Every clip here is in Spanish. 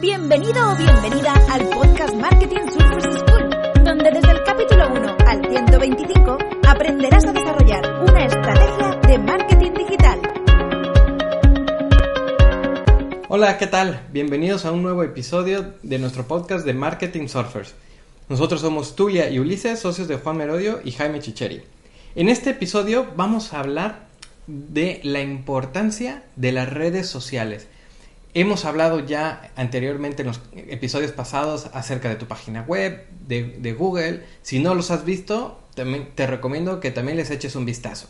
Bienvenido o bienvenida al podcast Marketing Surfers School, donde desde el capítulo 1 al 125 aprenderás a desarrollar una estrategia de marketing digital. Hola, ¿qué tal? Bienvenidos a un nuevo episodio de nuestro podcast de Marketing Surfers. Nosotros somos Tulia y Ulises, socios de Juan Merodio y Jaime Chicheri. En este episodio vamos a hablar de la importancia de las redes sociales. Hemos hablado ya anteriormente en los episodios pasados acerca de tu página web, de, Google. Si no los has visto, te recomiendo que también les eches un vistazo.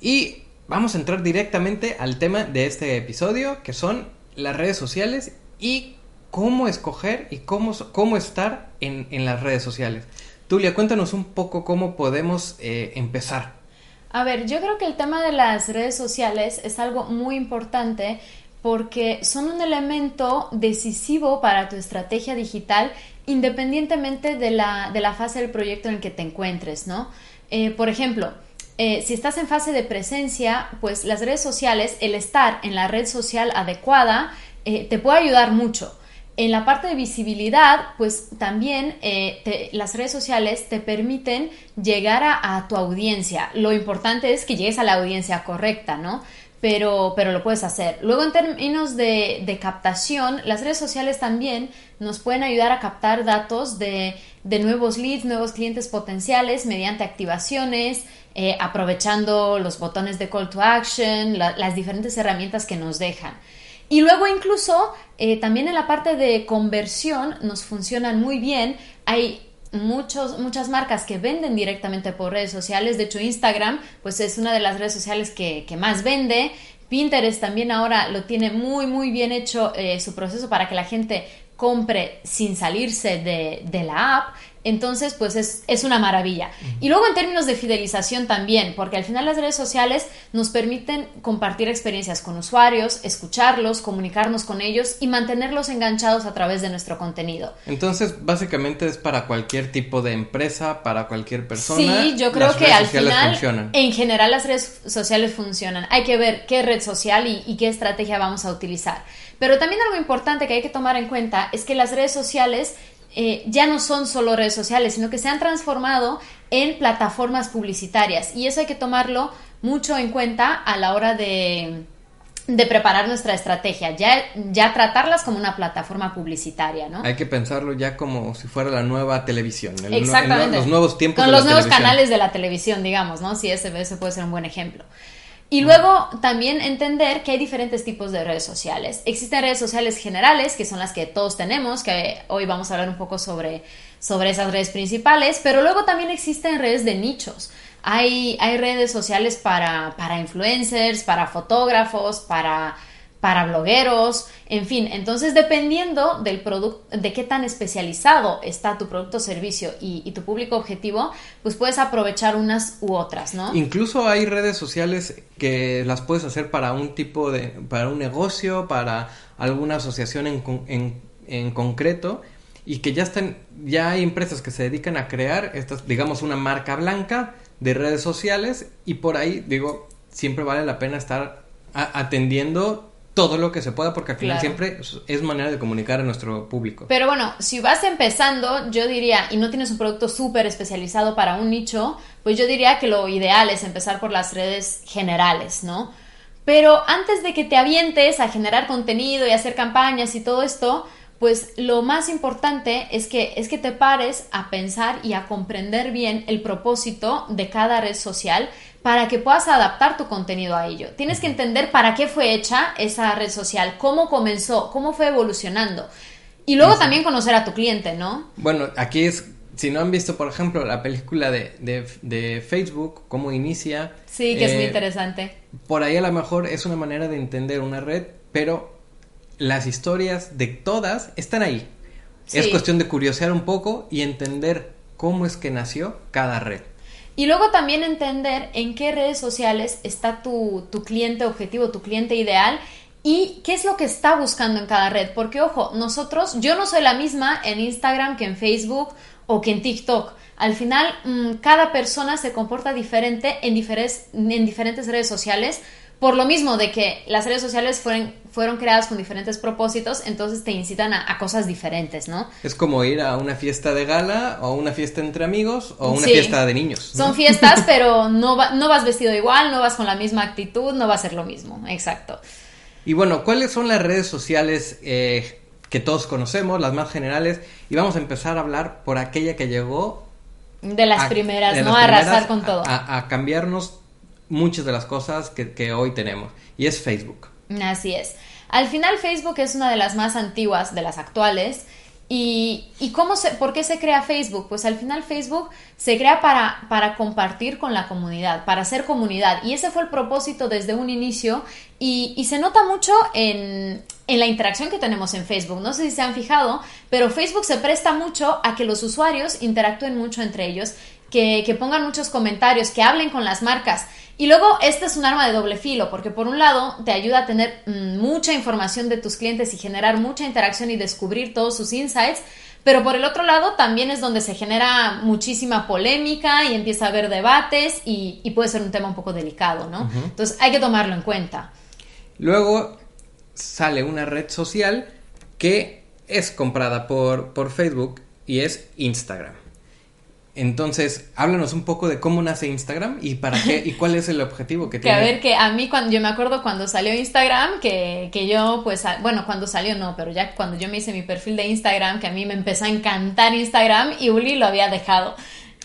Y vamos a entrar directamente al tema de este episodio, que son las redes sociales y cómo escoger y cómo, cómo estar en, en las redes sociales. Tulia, cuéntanos un poco cómo podemos eh, empezar. A ver, yo creo que el tema de las redes sociales es algo muy importante porque son un elemento decisivo para tu estrategia digital independientemente de la, de la fase del proyecto en el que te encuentres, ¿no? Eh, por ejemplo, eh, si estás en fase de presencia, pues las redes sociales, el estar en la red social adecuada, eh, te puede ayudar mucho. En la parte de visibilidad, pues también las redes sociales te permiten llegar a, a, tu audiencia. Lo importante es que llegues a la audiencia correcta, ¿no? Pero, pero lo puedes hacer. Luego, en términos de, captación, las redes sociales también nos pueden ayudar a captar datos de, nuevos leads, nuevos clientes potenciales mediante activaciones, eh, aprovechando los botones de call to action, la, las diferentes herramientas que nos dejan. Y luego incluso eh, también en la parte de conversión nos funcionan muy bien. Hay muchos, muchas marcas que venden directamente por redes sociales. De hecho, Instagram, pues es una de las redes sociales que, que más vende. Pinterest también ahora lo tiene muy, muy bien hecho eh, su proceso para que la gente compre sin salirse de, de la app. Entonces, pues es, es una maravilla. Y luego en términos de fidelización también, porque al final las redes sociales nos permiten compartir experiencias con usuarios, escucharlos, comunicarnos con ellos y mantenerlos enganchados a través de nuestro contenido. Entonces, básicamente es para cualquier tipo de empresa, para cualquier persona. Sí, yo creo que al final, funcionan. en general las redes sociales funcionan. Hay que ver qué red social y, y qué estrategia vamos a utilizar. Pero también algo importante que hay que tomar en cuenta es que las redes sociales eh, ya no son solo redes sociales, sino que se han transformado en plataformas publicitarias y eso hay que tomarlo mucho en cuenta a la hora de, de preparar nuestra estrategia, ya, ya tratarlas como una plataforma publicitaria, ¿no? Hay que pensarlo ya como si fuera la nueva televisión, el, Exactamente. El, los nuevos tiempos Con de los la nuevos televisión. canales de la televisión, digamos, ¿no? Sí, ese, ese puede ser un buen ejemplo. Y luego también entender que hay diferentes tipos de redes sociales. Existen redes sociales generales, que son las que todos tenemos, que hoy vamos a hablar un poco sobre, sobre esas redes principales, pero luego también existen redes de nichos. Hay, hay redes sociales para, para influencers, para fotógrafos, para para blogueros, en fin, entonces dependiendo del producto, de qué tan especializado está tu producto o servicio y, tu público objetivo, pues puedes aprovechar unas u otras, ¿no? Incluso hay redes sociales que las puedes hacer para un tipo de, para un negocio, para alguna asociación en, en, en concreto y que ya están, ya hay empresas que se dedican a crear estas, digamos, una marca blanca de redes sociales y por ahí, digo, siempre vale la pena estar atendiendo todo lo que se pueda porque al final claro. siempre es manera de comunicar a nuestro público. Pero bueno, si vas empezando, yo diría, y no tienes un producto súper especializado para un nicho, pues yo diría que lo ideal es empezar por las redes generales, ¿no? Pero antes de que te avientes a generar contenido y hacer campañas y todo esto, pues lo más importante es que, es que te pares a pensar y a comprender bien el propósito de cada red social para que puedas adaptar tu contenido a ello. Tienes que entender para qué fue hecha esa red social, cómo comenzó, cómo fue evolucionando. Y luego también conocer a tu cliente, ¿no? Bueno, aquí es, si no han visto, por ejemplo, la película de, de, de Facebook, cómo inicia. Sí, que eh, es muy interesante. Por ahí a lo mejor es una manera de entender una red, pero las historias de todas están ahí. Sí. Es cuestión de curiosear un poco y entender cómo es que nació cada red. Y luego también entender en qué redes sociales está tu, tu cliente objetivo, tu cliente ideal y qué es lo que está buscando en cada red. Porque, ojo, nosotros, yo no soy la misma en Instagram que en Facebook o que en TikTok. Al final, mm, cada persona se comporta diferente en diferentes, en diferentes redes sociales. Por lo mismo de que las redes sociales fueron, fueron creadas con diferentes propósitos, entonces te incitan a, a cosas diferentes, ¿no? Es como ir a una fiesta de gala o una fiesta entre amigos o una Sí. fiesta de niños. ¿no? Son fiestas, pero no, va- no vas vestido igual, no vas con la misma actitud, no va a ser lo mismo. Exacto. Y bueno, ¿cuáles son las redes sociales eh, que todos conocemos, las más generales? Y vamos a empezar a hablar por aquella que llegó De las a- primeras, de ¿no? las A arrasar con todo. A, a cambiarnos muchas de las cosas que, hoy tenemos. Y es Facebook. Así es. Al final Facebook es una de las más antiguas, de las actuales. ¿Y, y cómo se, por qué se crea Facebook? Pues al final Facebook se crea para, para compartir con la comunidad, para hacer comunidad. Y ese fue el propósito desde un inicio. Y, y se nota mucho en, en la interacción que tenemos en Facebook. No sé si se han fijado, pero Facebook se presta mucho a que los usuarios interactúen mucho entre ellos, que, que pongan muchos comentarios, que hablen con las marcas. Y luego, este es un arma de doble filo, porque por un lado te ayuda a tener mm, mucha información de tus clientes y generar mucha interacción y descubrir todos sus insights, pero por el otro lado también es donde se genera muchísima polémica y empieza a haber debates y, y puede ser un tema un poco delicado, ¿no? Entonces hay que tomarlo en cuenta. Luego sale una red social que es comprada por, por Facebook y es Instagram. Entonces, háblanos un poco de cómo nace Instagram y para qué y cuál es el objetivo que Que a ver, que a mí cuando yo me acuerdo cuando salió Instagram, que, que yo pues, a- bueno, cuando salió no, pero ya cuando yo me hice mi perfil de Instagram, que a mí me empezó a encantar Instagram y Uli lo había dejado.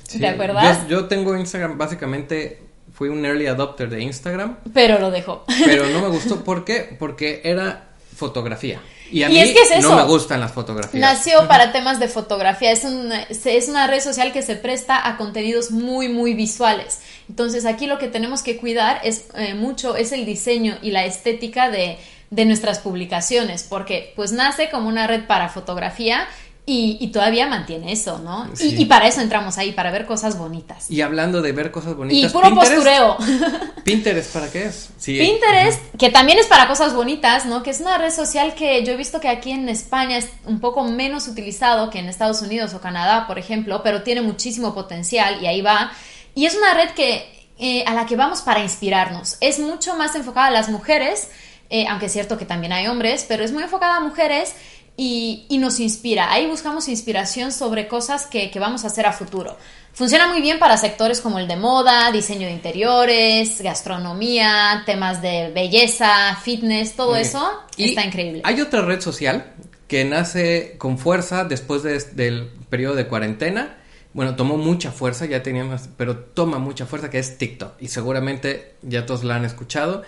Sí, ¿Te acuerdas? Yo, yo tengo Instagram, básicamente fui un early adopter de Instagram, Pero lo dejó. pero no me gustó. ¿Por qué? Porque era fotografía. Y a Y mí es que es no me gustan las fotografías. Nació para temas de fotografía. Es una, es una red social que se presta a contenidos muy, muy visuales. Entonces aquí lo que tenemos que cuidar es eh, mucho, es el diseño y la estética de, de nuestras publicaciones, porque pues nace como una red para fotografía y, y todavía mantiene eso, ¿no? Y- Sí. Y, para eso entramos ahí, para ver cosas bonitas. Y hablando de ver cosas Y bonitas. puro Pinterest- postureo. Pinterest, ¿para qué es? Sí. Pinterest, que también es para cosas bonitas, ¿no? Que es una red social que yo he visto que aquí en España es un poco menos utilizado que en Estados Unidos o Canadá, por ejemplo, pero tiene muchísimo potencial y ahí va. Y es una red que eh, a la que vamos para inspirarnos. Es mucho más enfocada a las mujeres, eh, aunque es cierto que también hay hombres, pero es muy enfocada a mujeres y, y nos inspira. Ahí buscamos inspiración sobre cosas que, que vamos a hacer a futuro. Funciona muy bien para sectores como el de moda, diseño de interiores, gastronomía, temas de belleza, fitness, todo eso Y está increíble. Hay otra red social que nace con fuerza después de- del periodo de cuarentena. Bueno, tomó mucha fuerza, ya teníamos, pero toma mucha fuerza, que es TikTok. Y seguramente ya todos la han escuchado.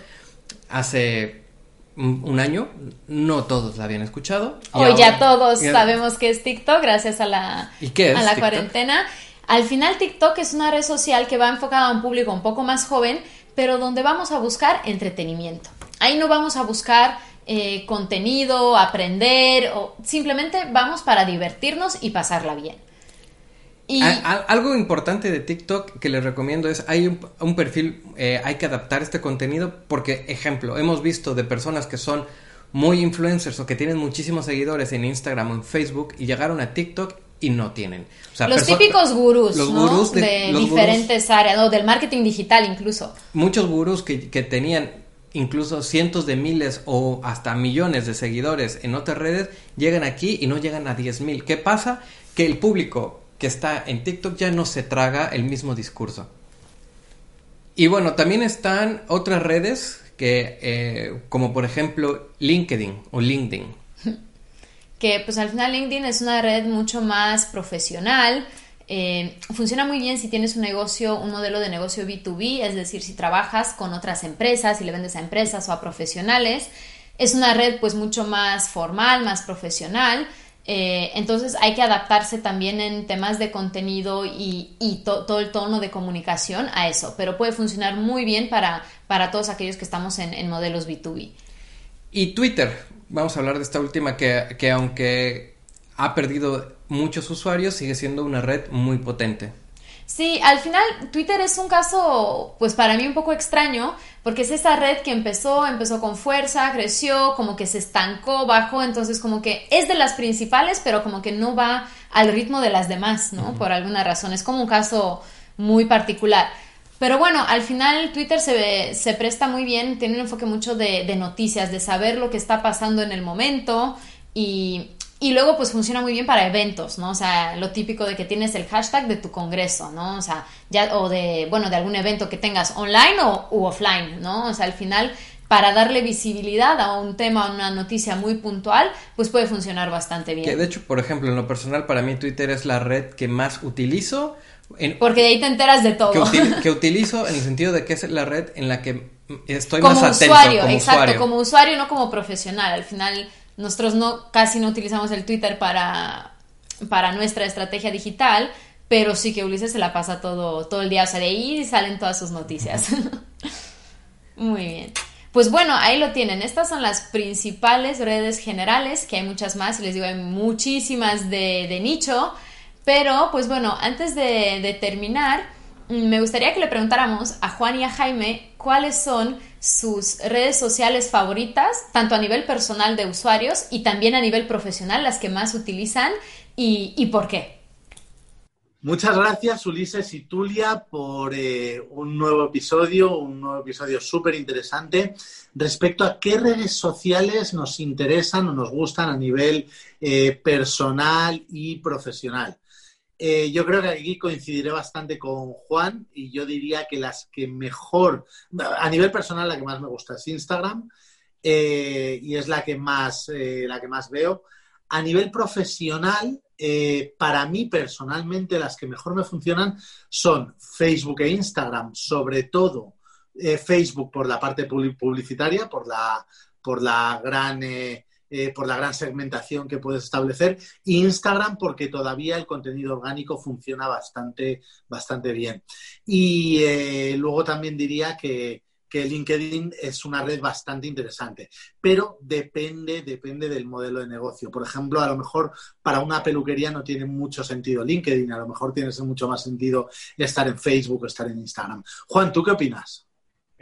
Hace un, año, no todos la habían escuchado. Hoy ya todos sabemos que es TikTok gracias a la, ¿Y qué es a la TikTok? cuarentena. Al final TikTok es una red social que va enfocada a un público un poco más joven, pero donde vamos a buscar entretenimiento. Ahí no vamos a buscar eh, contenido, aprender, o simplemente vamos para divertirnos y pasarla bien. Y A- a- algo importante de TikTok que les recomiendo es, hay un, un perfil, eh, hay que adaptar este contenido porque, ejemplo, hemos visto de personas que son muy influencers o que tienen muchísimos seguidores en Instagram o en Facebook y llegaron a TikTok y no tienen. O sea, los típicos gurús, los ¿no? gurús de- de, los diferentes áreas, o del marketing digital incluso. Muchos gurús que, que tenían incluso cientos de miles o hasta millones de seguidores en otras redes llegan aquí y no llegan a 10 mil. ¿Qué pasa? Que el público que está en TikTok ya no se traga el mismo discurso. Y bueno, también están otras redes que, eh, como por ejemplo LinkedIn o LinkedIn. que pues al final LinkedIn es una red mucho más profesional. eh, funciona muy bien si tienes un negocio, un modelo de negocio B2B, es decir, si trabajas con otras empresas, si le vendes a empresas o a profesionales. Es una red pues mucho más formal, más profesional. Eh, entonces hay que adaptarse también en temas de contenido y, y to- todo el tono de comunicación a eso, pero puede funcionar muy bien para, para todos aquellos que estamos en, en modelos B2B. Y Twitter, vamos a hablar de esta última que, que aunque ha perdido muchos usuarios, sigue siendo una red muy potente. Sí, al final Twitter es un caso, pues para mí un poco extraño, porque es esa red que empezó, empezó con fuerza, creció, como que se estancó, bajó, entonces como que es de las principales, pero como que no va al ritmo de las demás, ¿no? Por alguna razón, es como un caso muy particular. Pero bueno, al final Twitter se, se presta muy bien, tiene un enfoque mucho de, de noticias, de saber lo que está pasando en el momento y y luego pues funciona muy bien para eventos, ¿no? O sea, lo típico de que tienes el hashtag de tu congreso, ¿no? O sea, ya, o de, bueno, de algún evento que tengas online o u offline, ¿no? O sea, al final, para darle visibilidad a un tema, a una noticia muy puntual, pues puede funcionar bastante bien. Que de hecho, por ejemplo, en lo personal, para mí Twitter es la red que más utilizo. Porque de ahí te enteras de todo. Que, utilizo en el sentido de que es la red en la que estoy más atento usuario, como exacto, usuario. como usuario, no como profesional. Al final nosotros no, casi no utilizamos el Twitter para, para nuestra estrategia digital, pero sí que Ulises se la pasa todo, todo el día, o sea, de ahí salen todas sus noticias. Muy bien. Pues bueno, ahí lo tienen. Estas son las principales redes generales, que hay muchas más, y les digo, hay muchísimas de, de nicho. Pero, pues bueno, antes de, de terminar, me gustaría que le preguntáramos a Juan y a Jaime cuáles son sus redes sociales favoritas, tanto a nivel personal de usuarios y también a nivel profesional, las que más utilizan y, por qué. Muchas gracias, Ulises y Tulia, por eh, un nuevo episodio, un nuevo episodio súper interesante respecto a qué redes sociales nos interesan o nos gustan a nivel eh, personal y profesional. Eh, yo creo que aquí coincidiré bastante con Juan y yo diría que las que mejor, a nivel personal, la que más me gusta es Instagram eh, y es la que más, eh, la que más veo. A nivel profesional, para mí personalmente, las que mejor me funcionan son Facebook e Instagram, sobre todo Facebook por la parte publicitaria, por la, por la gran eh, por la gran segmentación que puedes establecer. Instagram porque todavía el contenido orgánico funciona bastante, bastante bien. Y eh, luego también diría que, que LinkedIn es una red bastante interesante, pero depende, depende del modelo de negocio. Por ejemplo, a lo mejor para una peluquería no tiene mucho sentido LinkedIn, a lo mejor tiene mucho más sentido estar en Facebook o estar en Instagram. Juan, ¿tú qué opinas?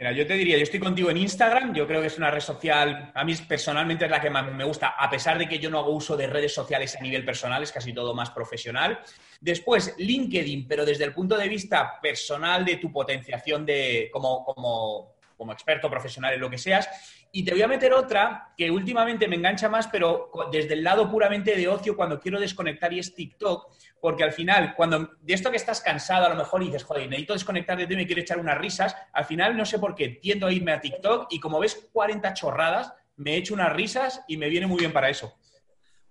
Mira, yo te diría, yo estoy contigo en Instagram, yo creo que es una red social, a mí personalmente es la que más me gusta, a pesar de que yo no hago uso de redes sociales a nivel personal, es casi todo más profesional. Después, LinkedIn, pero desde el punto de vista personal de tu potenciación de, como, como, como experto profesional en lo que seas. Y te voy a meter otra que últimamente me engancha más, pero desde el lado puramente de ocio, cuando quiero desconectar, y es TikTok, porque al final, cuando de esto que estás cansado, a lo mejor dices, joder, necesito desconectar de ti, me quiero echar unas risas, al final no sé por qué tiendo a irme a TikTok y como ves 40 chorradas, me echo unas risas y me viene muy bien para eso.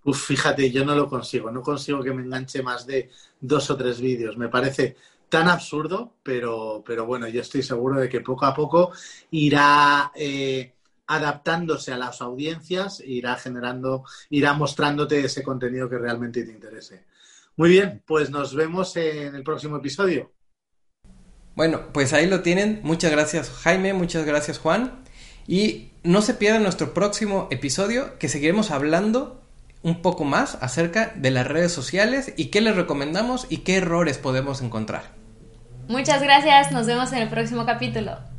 Uf, fíjate, yo no lo consigo, no consigo que me enganche más de dos o tres vídeos. Me parece tan absurdo, pero, pero bueno, yo estoy seguro de que poco a poco irá eh, adaptándose a las audiencias, irá generando, irá mostrándote ese contenido que realmente te interese. Muy bien, pues nos vemos en el próximo episodio. Bueno, pues ahí lo tienen. Muchas gracias Jaime, muchas gracias Juan. Y no se pierdan nuestro próximo episodio que seguiremos hablando un poco más acerca de las redes sociales y qué les recomendamos y qué errores podemos encontrar. Muchas gracias, nos vemos en el próximo capítulo.